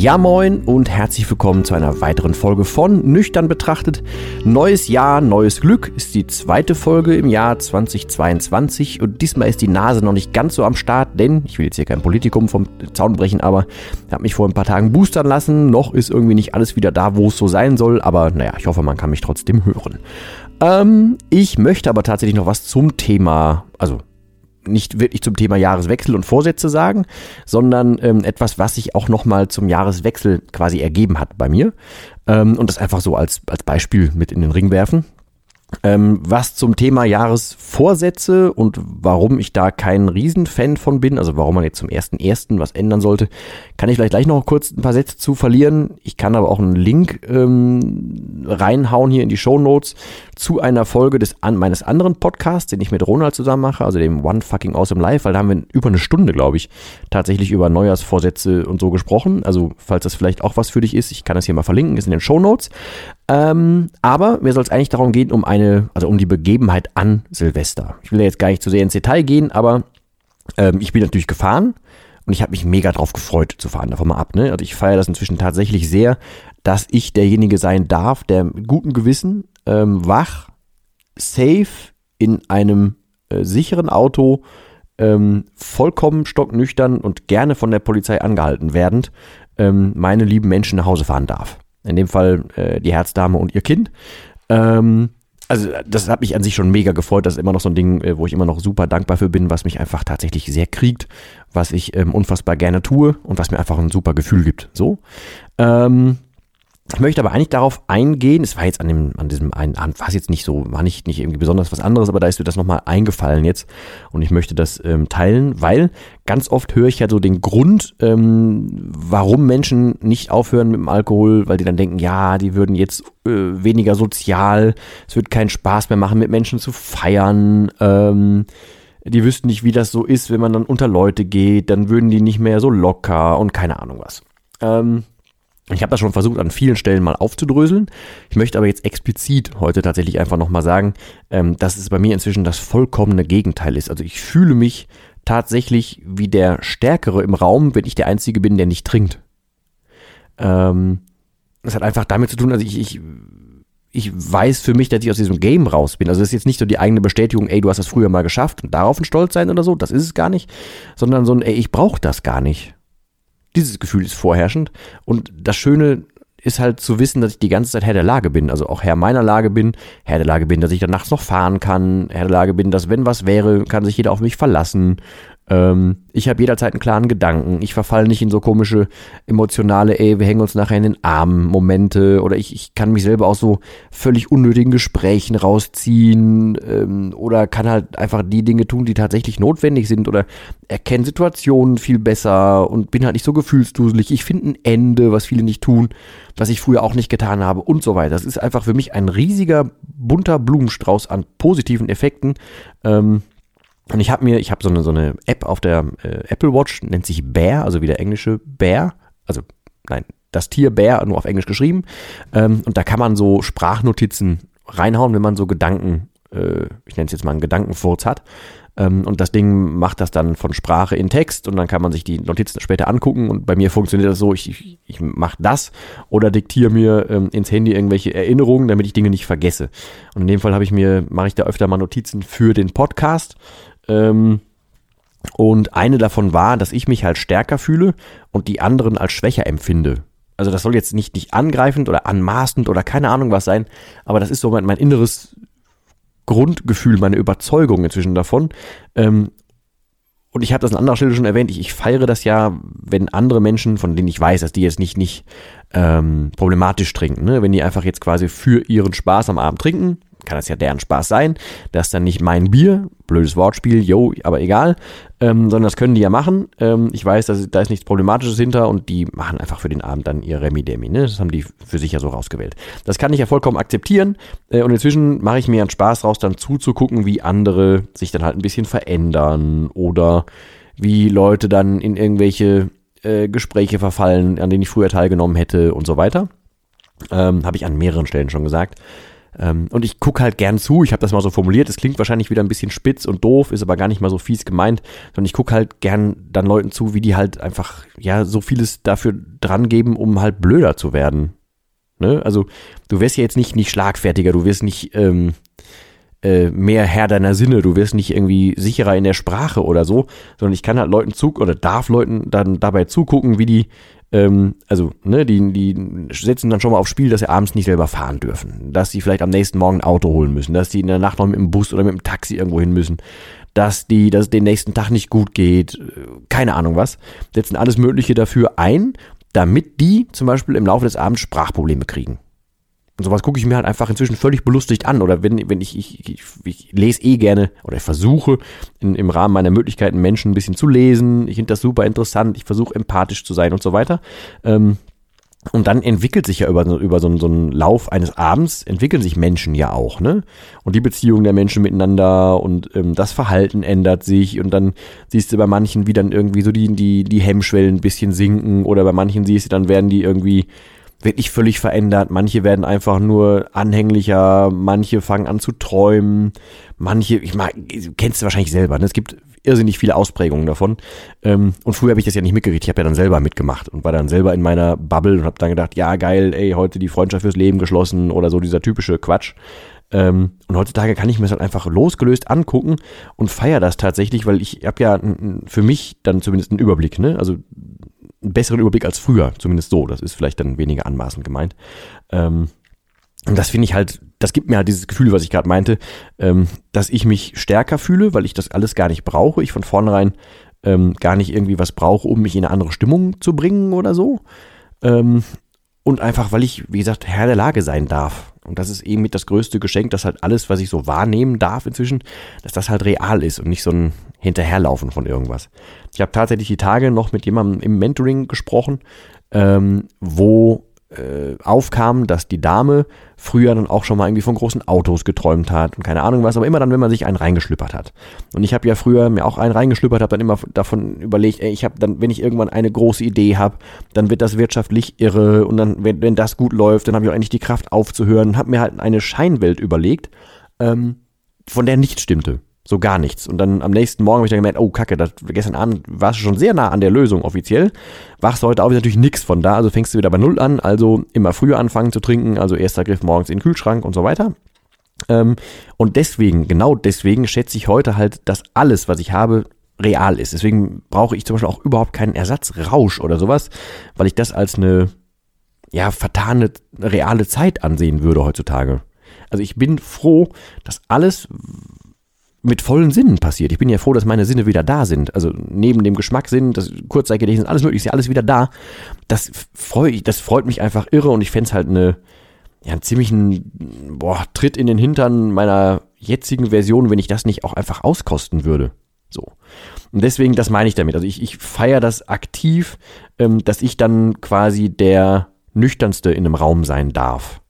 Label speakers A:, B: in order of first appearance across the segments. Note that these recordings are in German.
A: Ja moin und herzlich willkommen zu einer weiteren Folge von Nüchtern betrachtet. Neues Jahr, neues Glück ist die zweite Folge im Jahr 2022 und diesmal ist die Nase noch nicht ganz so am Start, denn ich will jetzt hier kein Politikum vom Zaun brechen, aber ich habe mich vor ein paar Tagen boostern lassen. Noch ist irgendwie nicht alles wieder da, wo es so sein soll, aber naja, ich hoffe, man kann mich trotzdem hören. Ähm, ich möchte aber tatsächlich noch was zum Thema, also nicht wirklich zum Thema Jahreswechsel und Vorsätze sagen, sondern ähm, etwas, was sich auch nochmal zum Jahreswechsel quasi ergeben hat bei mir. Ähm, und das einfach so als, als Beispiel mit in den Ring werfen. Ähm, was zum Thema Jahresvorsätze und warum ich da kein Riesenfan von bin, also warum man jetzt zum ersten ersten was ändern sollte, kann ich vielleicht gleich noch kurz ein paar Sätze zu verlieren. Ich kann aber auch einen Link ähm, reinhauen hier in die Show Notes zu einer Folge des an, meines anderen Podcasts, den ich mit Ronald zusammen mache, also dem One Fucking Awesome Life, weil da haben wir über eine Stunde, glaube ich, tatsächlich über Neujahrsvorsätze und so gesprochen. Also falls das vielleicht auch was für dich ist, ich kann das hier mal verlinken, ist in den Show Notes. Ähm, aber mir soll es eigentlich darum gehen, um eine, also um die Begebenheit an Silvester. Ich will ja jetzt gar nicht zu sehr ins Detail gehen, aber ähm, ich bin natürlich gefahren und ich habe mich mega drauf gefreut zu fahren, davon mal ab. Ne? Also ich feiere das inzwischen tatsächlich sehr, dass ich derjenige sein darf, der mit gutem Gewissen ähm, wach, safe in einem äh, sicheren Auto ähm, vollkommen stocknüchtern und gerne von der Polizei angehalten werdend ähm, meine lieben Menschen nach Hause fahren darf. In dem Fall äh, die Herzdame und ihr Kind. Ähm, also das hat mich an sich schon mega gefreut. Das ist immer noch so ein Ding, äh, wo ich immer noch super dankbar für bin, was mich einfach tatsächlich sehr kriegt, was ich ähm, unfassbar gerne tue und was mir einfach ein super Gefühl gibt. So. Ähm, ich möchte aber eigentlich darauf eingehen, es war jetzt an dem, an diesem einen Abend, war es jetzt nicht so, war nicht, nicht irgendwie besonders was anderes, aber da ist mir das nochmal eingefallen jetzt und ich möchte das ähm, teilen, weil ganz oft höre ich ja so den Grund, ähm, warum Menschen nicht aufhören mit dem Alkohol, weil die dann denken, ja, die würden jetzt äh, weniger sozial, es wird keinen Spaß mehr machen, mit Menschen zu feiern, ähm, die wüssten nicht, wie das so ist, wenn man dann unter Leute geht, dann würden die nicht mehr so locker und keine Ahnung was. Ähm, ich habe das schon versucht, an vielen Stellen mal aufzudröseln. Ich möchte aber jetzt explizit heute tatsächlich einfach nochmal sagen, ähm, dass es bei mir inzwischen das vollkommene Gegenteil ist. Also ich fühle mich tatsächlich wie der Stärkere im Raum, wenn ich der Einzige bin, der nicht trinkt. Ähm, das hat einfach damit zu tun, also ich, ich, ich weiß für mich, dass ich aus diesem Game raus bin. Also es ist jetzt nicht so die eigene Bestätigung, ey, du hast das früher mal geschafft und darauf ein Stolz sein oder so, das ist es gar nicht, sondern so ein, ey, ich brauche das gar nicht. Dieses Gefühl ist vorherrschend. Und das Schöne ist halt zu wissen, dass ich die ganze Zeit Herr der Lage bin, also auch Herr meiner Lage bin, Herr der Lage bin, dass ich dann nachts noch fahren kann, Herr der Lage bin, dass wenn was wäre, kann sich jeder auf mich verlassen, ähm, ich habe jederzeit einen klaren Gedanken. Ich verfalle nicht in so komische emotionale, ey, wir hängen uns nachher in den Armen Momente oder ich, ich kann mich selber aus so völlig unnötigen Gesprächen rausziehen ähm, oder kann halt einfach die Dinge tun, die tatsächlich notwendig sind oder erkenne Situationen viel besser und bin halt nicht so gefühlsduselig. Ich finde ein Ende, was viele nicht tun, was ich früher auch nicht getan habe und so weiter. Das ist einfach für mich ein riesiger, bunter Blumenstrauß an positiven Effekten. Ähm, und ich habe mir, ich habe so eine, so eine App auf der äh, Apple Watch, nennt sich Bear, also wie der englische Bär. Also, nein, das Tier Bär, nur auf Englisch geschrieben. Ähm, und da kann man so Sprachnotizen reinhauen, wenn man so Gedanken, äh, ich nenne es jetzt mal einen Gedankenfurz hat. Ähm, und das Ding macht das dann von Sprache in Text und dann kann man sich die Notizen später angucken. Und bei mir funktioniert das so, ich, ich, ich mache das oder diktiere mir ähm, ins Handy irgendwelche Erinnerungen, damit ich Dinge nicht vergesse. Und in dem Fall habe ich mir, mache ich da öfter mal Notizen für den Podcast ähm, und eine davon war, dass ich mich halt stärker fühle und die anderen als schwächer empfinde. Also das soll jetzt nicht, nicht angreifend oder anmaßend oder keine Ahnung was sein, aber das ist so mein, mein inneres Grundgefühl, meine Überzeugung inzwischen davon. Ähm, und ich habe das an anderer Stelle schon erwähnt, ich, ich feiere das ja, wenn andere Menschen, von denen ich weiß, dass die jetzt nicht, nicht ähm, problematisch trinken, ne? wenn die einfach jetzt quasi für ihren Spaß am Abend trinken, kann das ja deren Spaß sein. Das ist dann nicht mein Bier, blödes Wortspiel, yo, aber egal, ähm, sondern das können die ja machen. Ähm, ich weiß, dass, da ist nichts Problematisches hinter und die machen einfach für den Abend dann ihr Remi-Demi. Ne? Das haben die für sich ja so rausgewählt. Das kann ich ja vollkommen akzeptieren äh, und inzwischen mache ich mir einen Spaß raus, dann zuzugucken, wie andere sich dann halt ein bisschen verändern oder wie Leute dann in irgendwelche äh, Gespräche verfallen, an denen ich früher teilgenommen hätte und so weiter. Ähm, Habe ich an mehreren Stellen schon gesagt. Ähm, und ich gucke halt gern zu, ich habe das mal so formuliert, es klingt wahrscheinlich wieder ein bisschen spitz und doof, ist aber gar nicht mal so fies gemeint, sondern ich gucke halt gern dann Leuten zu, wie die halt einfach, ja, so vieles dafür dran geben, um halt blöder zu werden. Ne? Also du wirst ja jetzt nicht, nicht schlagfertiger, du wirst nicht ähm, äh, mehr Herr deiner Sinne, du wirst nicht irgendwie sicherer in der Sprache oder so, sondern ich kann halt Leuten zu oder darf Leuten dann dabei zugucken, wie die ähm, also, ne, die, die setzen dann schon mal aufs Spiel, dass sie abends nicht selber fahren dürfen. Dass sie vielleicht am nächsten Morgen ein Auto holen müssen, dass die in der Nacht noch mit dem Bus oder mit dem Taxi irgendwo hin müssen, dass die, dass es den nächsten Tag nicht gut geht, keine Ahnung was. Setzen alles Mögliche dafür ein, damit die zum Beispiel im Laufe des Abends Sprachprobleme kriegen. Und sowas gucke ich mir halt einfach inzwischen völlig belustigt an. Oder wenn, wenn ich, ich, ich, ich lese eh gerne oder ich versuche in, im Rahmen meiner Möglichkeiten Menschen ein bisschen zu lesen. Ich finde das super interessant. Ich versuche empathisch zu sein und so weiter. Ähm, und dann entwickelt sich ja über, über so, so einen Lauf eines Abends, entwickeln sich Menschen ja auch, ne? Und die Beziehung der Menschen miteinander und ähm, das Verhalten ändert sich und dann siehst du bei manchen, wie dann irgendwie so die, die, die Hemmschwellen ein bisschen sinken oder bei manchen siehst du, dann werden die irgendwie wirklich völlig verändert. Manche werden einfach nur anhänglicher, manche fangen an zu träumen, manche, ich mag, kennst du wahrscheinlich selber, ne? es gibt irrsinnig viele Ausprägungen davon. Ähm, und früher habe ich das ja nicht mitgekriegt, ich habe ja dann selber mitgemacht und war dann selber in meiner Bubble und habe dann gedacht, ja geil, ey, heute die Freundschaft fürs Leben geschlossen oder so dieser typische Quatsch. Ähm, und heutzutage kann ich mir das halt einfach losgelöst angucken und feiere das tatsächlich, weil ich habe ja für mich dann zumindest einen Überblick, ne? Also einen besseren Überblick als früher, zumindest so. Das ist vielleicht dann weniger anmaßend gemeint. Ähm, und das finde ich halt, das gibt mir halt dieses Gefühl, was ich gerade meinte, ähm, dass ich mich stärker fühle, weil ich das alles gar nicht brauche. Ich von vornherein ähm, gar nicht irgendwie was brauche, um mich in eine andere Stimmung zu bringen oder so. Ähm, und einfach, weil ich, wie gesagt, Herr der Lage sein darf. Und das ist eben mit das größte Geschenk, dass halt alles, was ich so wahrnehmen darf inzwischen, dass das halt real ist und nicht so ein Hinterherlaufen von irgendwas. Ich habe tatsächlich die Tage noch mit jemandem im Mentoring gesprochen, ähm, wo äh, aufkam, dass die Dame früher dann auch schon mal irgendwie von großen Autos geträumt hat und keine Ahnung was, aber immer dann, wenn man sich einen reingeschlüppert hat. Und ich habe ja früher mir auch einen reingeschlüppert, habe dann immer davon überlegt, ey, ich habe dann, wenn ich irgendwann eine große Idee habe, dann wird das wirtschaftlich irre und dann, wenn, wenn das gut läuft, dann habe ich auch endlich die Kraft aufzuhören, habe mir halt eine Scheinwelt überlegt, ähm, von der nichts stimmte. So gar nichts. Und dann am nächsten Morgen habe ich dann gemerkt, oh Kacke, das, gestern Abend warst du schon sehr nah an der Lösung offiziell. Wachst du heute auf, ist natürlich nichts von da, also fängst du wieder bei Null an, also immer früher anfangen zu trinken, also erster Griff morgens in den Kühlschrank und so weiter. Ähm, und deswegen, genau deswegen schätze ich heute halt, dass alles, was ich habe, real ist. Deswegen brauche ich zum Beispiel auch überhaupt keinen Ersatzrausch oder sowas, weil ich das als eine, ja, vertane, reale Zeit ansehen würde heutzutage. Also ich bin froh, dass alles, mit vollen Sinnen passiert. Ich bin ja froh, dass meine Sinne wieder da sind. Also neben dem Geschmackssinn, das Kurzzeitgedächtnis, alles mögliche, ist ja alles wieder da. Das, freu, das freut mich einfach irre und ich fände es halt eine, ja, einen ziemlichen boah, Tritt in den Hintern meiner jetzigen Version, wenn ich das nicht auch einfach auskosten würde. So. Und deswegen, das meine ich damit. Also ich, ich feiere das aktiv, ähm, dass ich dann quasi der nüchternste in einem Raum sein darf.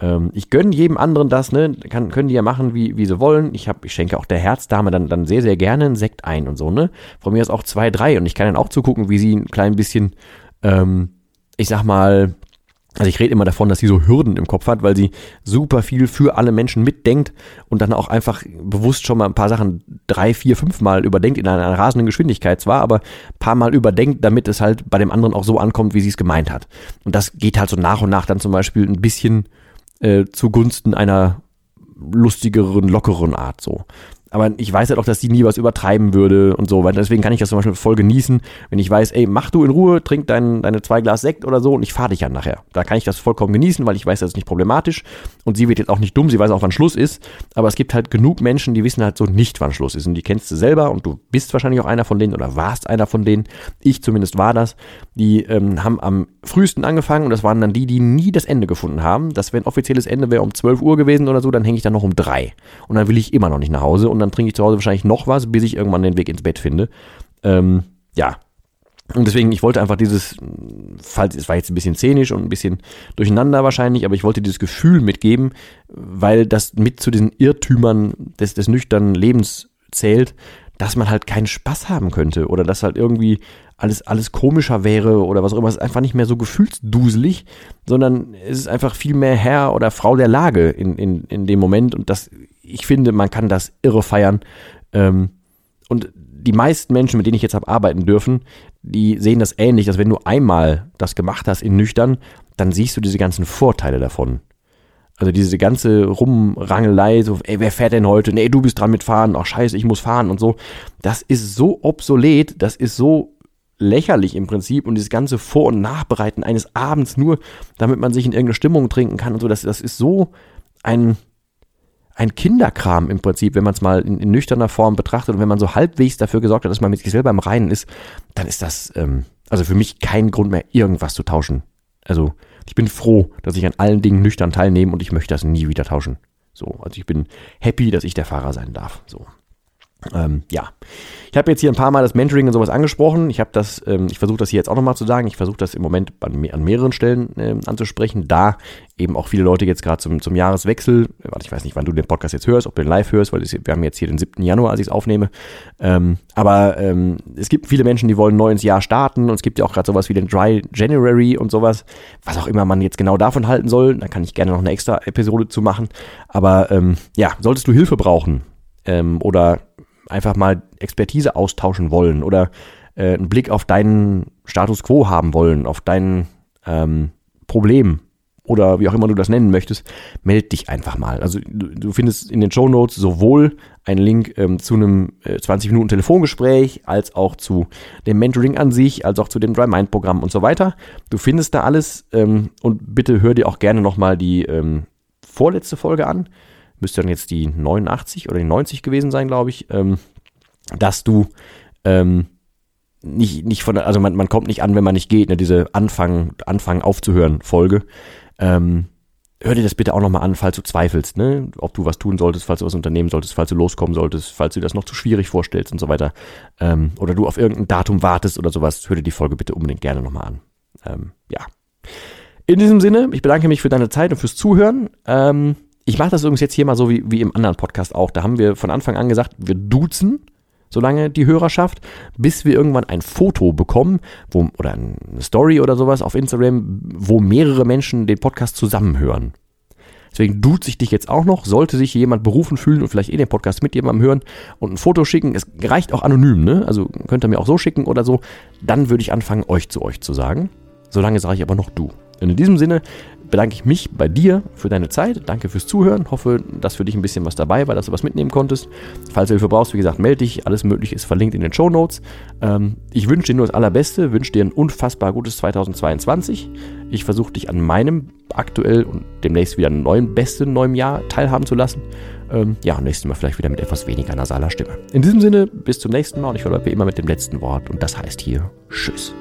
A: Ähm, ich gönne jedem anderen das, ne? Kann, können die ja machen, wie, wie sie wollen. Ich, hab, ich schenke auch der Herzdame dann, dann sehr, sehr gerne einen Sekt ein und so, ne? Von mir aus auch zwei, drei. Und ich kann dann auch zugucken, wie sie ein klein bisschen, ähm, ich sag mal, also ich rede immer davon, dass sie so Hürden im Kopf hat, weil sie super viel für alle Menschen mitdenkt und dann auch einfach bewusst schon mal ein paar Sachen drei, vier, fünf Mal überdenkt in einer rasenden Geschwindigkeit zwar, aber ein paar Mal überdenkt, damit es halt bei dem anderen auch so ankommt, wie sie es gemeint hat. Und das geht halt so nach und nach dann zum Beispiel ein bisschen äh, zugunsten einer lustigeren, lockeren Art so. Aber ich weiß halt auch, dass die nie was übertreiben würde und so, weil deswegen kann ich das zum Beispiel voll genießen, wenn ich weiß, ey, mach du in Ruhe, trink dein, deine zwei Glas Sekt oder so und ich fahre dich ja nachher. Da kann ich das vollkommen genießen, weil ich weiß, das ist nicht problematisch und sie wird jetzt auch nicht dumm, sie weiß auch, wann Schluss ist, aber es gibt halt genug Menschen, die wissen halt so nicht, wann Schluss ist und die kennst du selber und du bist wahrscheinlich auch einer von denen oder warst einer von denen, ich zumindest war das, die ähm, haben am frühesten angefangen und das waren dann die, die nie das Ende gefunden haben, dass wenn offizielles Ende wäre um 12 Uhr gewesen oder so, dann hänge ich dann noch um drei und dann will ich immer noch nicht nach Hause und dann trinke ich zu Hause wahrscheinlich noch was, bis ich irgendwann den Weg ins Bett finde. Ähm, ja. Und deswegen, ich wollte einfach dieses, falls es war jetzt ein bisschen szenisch und ein bisschen durcheinander wahrscheinlich, aber ich wollte dieses Gefühl mitgeben, weil das mit zu diesen Irrtümern des, des nüchternen Lebens zählt, dass man halt keinen Spaß haben könnte oder dass halt irgendwie alles, alles komischer wäre oder was auch immer. Es ist einfach nicht mehr so gefühlsduselig, sondern es ist einfach viel mehr Herr oder Frau der Lage in, in, in dem Moment und das ich finde, man kann das irre feiern. Ähm, und die meisten Menschen, mit denen ich jetzt habe arbeiten dürfen, die sehen das ähnlich, dass wenn du einmal das gemacht hast in nüchtern, dann siehst du diese ganzen Vorteile davon. Also diese ganze Rumrangelei, so, ey, wer fährt denn heute? Nee, du bist dran mit fahren. Ach, scheiße, ich muss fahren und so. Das ist so obsolet, das ist so lächerlich im Prinzip und dieses ganze Vor- und Nachbereiten eines Abends nur, damit man sich in irgendeine Stimmung trinken kann und so, das, das ist so ein, ein Kinderkram im Prinzip, wenn man es mal in, in, nüchterner Form betrachtet und wenn man so halbwegs dafür gesorgt hat, dass man mit sich selber im Reinen ist, dann ist das ähm, also für mich kein Grund mehr, irgendwas zu tauschen. Also ich bin froh, dass ich an allen Dingen nüchtern teilnehme und ich möchte das nie wieder tauschen. So, also ich bin happy, dass ich der Fahrer sein darf. So. Ähm, ja, ich habe jetzt hier ein paar Mal das Mentoring und sowas angesprochen. Ich habe das, ähm, ich versuche das hier jetzt auch nochmal zu sagen. Ich versuche das im Moment an, an mehreren Stellen ähm, anzusprechen, da eben auch viele Leute jetzt gerade zum, zum Jahreswechsel, warte, ich weiß nicht, wann du den Podcast jetzt hörst, ob du den live hörst, weil wir haben jetzt hier den 7. Januar, als ich es aufnehme. Ähm, aber ähm, es gibt viele Menschen, die wollen neu ins Jahr starten und es gibt ja auch gerade sowas wie den Dry January und sowas, was auch immer man jetzt genau davon halten soll. Da kann ich gerne noch eine extra Episode zu machen. Aber ähm, ja, solltest du Hilfe brauchen oder einfach mal Expertise austauschen wollen oder äh, einen Blick auf deinen Status quo haben wollen, auf dein ähm, Problem oder wie auch immer du das nennen möchtest, meld dich einfach mal. Also du, du findest in den Show Notes sowohl einen Link ähm, zu einem äh, 20 Minuten Telefongespräch, als auch zu dem Mentoring an sich, als auch zu dem Dry Mind Programm und so weiter. Du findest da alles ähm, und bitte hör dir auch gerne nochmal die ähm, vorletzte Folge an müsste dann jetzt die 89 oder die 90 gewesen sein, glaube ich, ähm, dass du ähm, nicht, nicht von, also man, man kommt nicht an, wenn man nicht geht, ne, diese Anfang, Anfangen aufzuhören Folge. Ähm, hör dir das bitte auch nochmal an, falls du zweifelst, ne? ob du was tun solltest, falls du was unternehmen solltest, falls du loskommen solltest, falls du das noch zu schwierig vorstellst und so weiter. Ähm, oder du auf irgendein Datum wartest oder sowas, hör dir die Folge bitte unbedingt gerne nochmal an. Ähm, ja. In diesem Sinne, ich bedanke mich für deine Zeit und fürs Zuhören. Ähm, ich mache das übrigens jetzt hier mal so wie, wie im anderen Podcast auch. Da haben wir von Anfang an gesagt, wir duzen solange die Hörerschaft, bis wir irgendwann ein Foto bekommen, wo, oder eine Story oder sowas auf Instagram, wo mehrere Menschen den Podcast zusammenhören. Deswegen duze ich dich jetzt auch noch. Sollte sich jemand berufen fühlen und vielleicht eh den Podcast mit jemandem hören und ein Foto schicken, es reicht auch anonym, ne? Also könnt ihr mir auch so schicken oder so, dann würde ich anfangen, euch zu euch zu sagen. Solange sage ich aber noch du. Und in diesem Sinne bedanke ich mich bei dir für deine Zeit. Danke fürs Zuhören. Hoffe, dass für dich ein bisschen was dabei war, dass du was mitnehmen konntest. Falls du Hilfe brauchst, wie gesagt, melde dich. Alles Mögliche ist verlinkt in den Show Notes. Ähm, ich wünsche dir nur das Allerbeste, wünsche dir ein unfassbar gutes 2022. Ich versuche dich an meinem aktuell und demnächst wieder neuen besten neuen Jahr teilhaben zu lassen. Ähm, ja, nächstes Mal vielleicht wieder mit etwas weniger nasaler Stimme. In diesem Sinne, bis zum nächsten Mal und ich wie immer mit dem letzten Wort und das heißt hier Tschüss.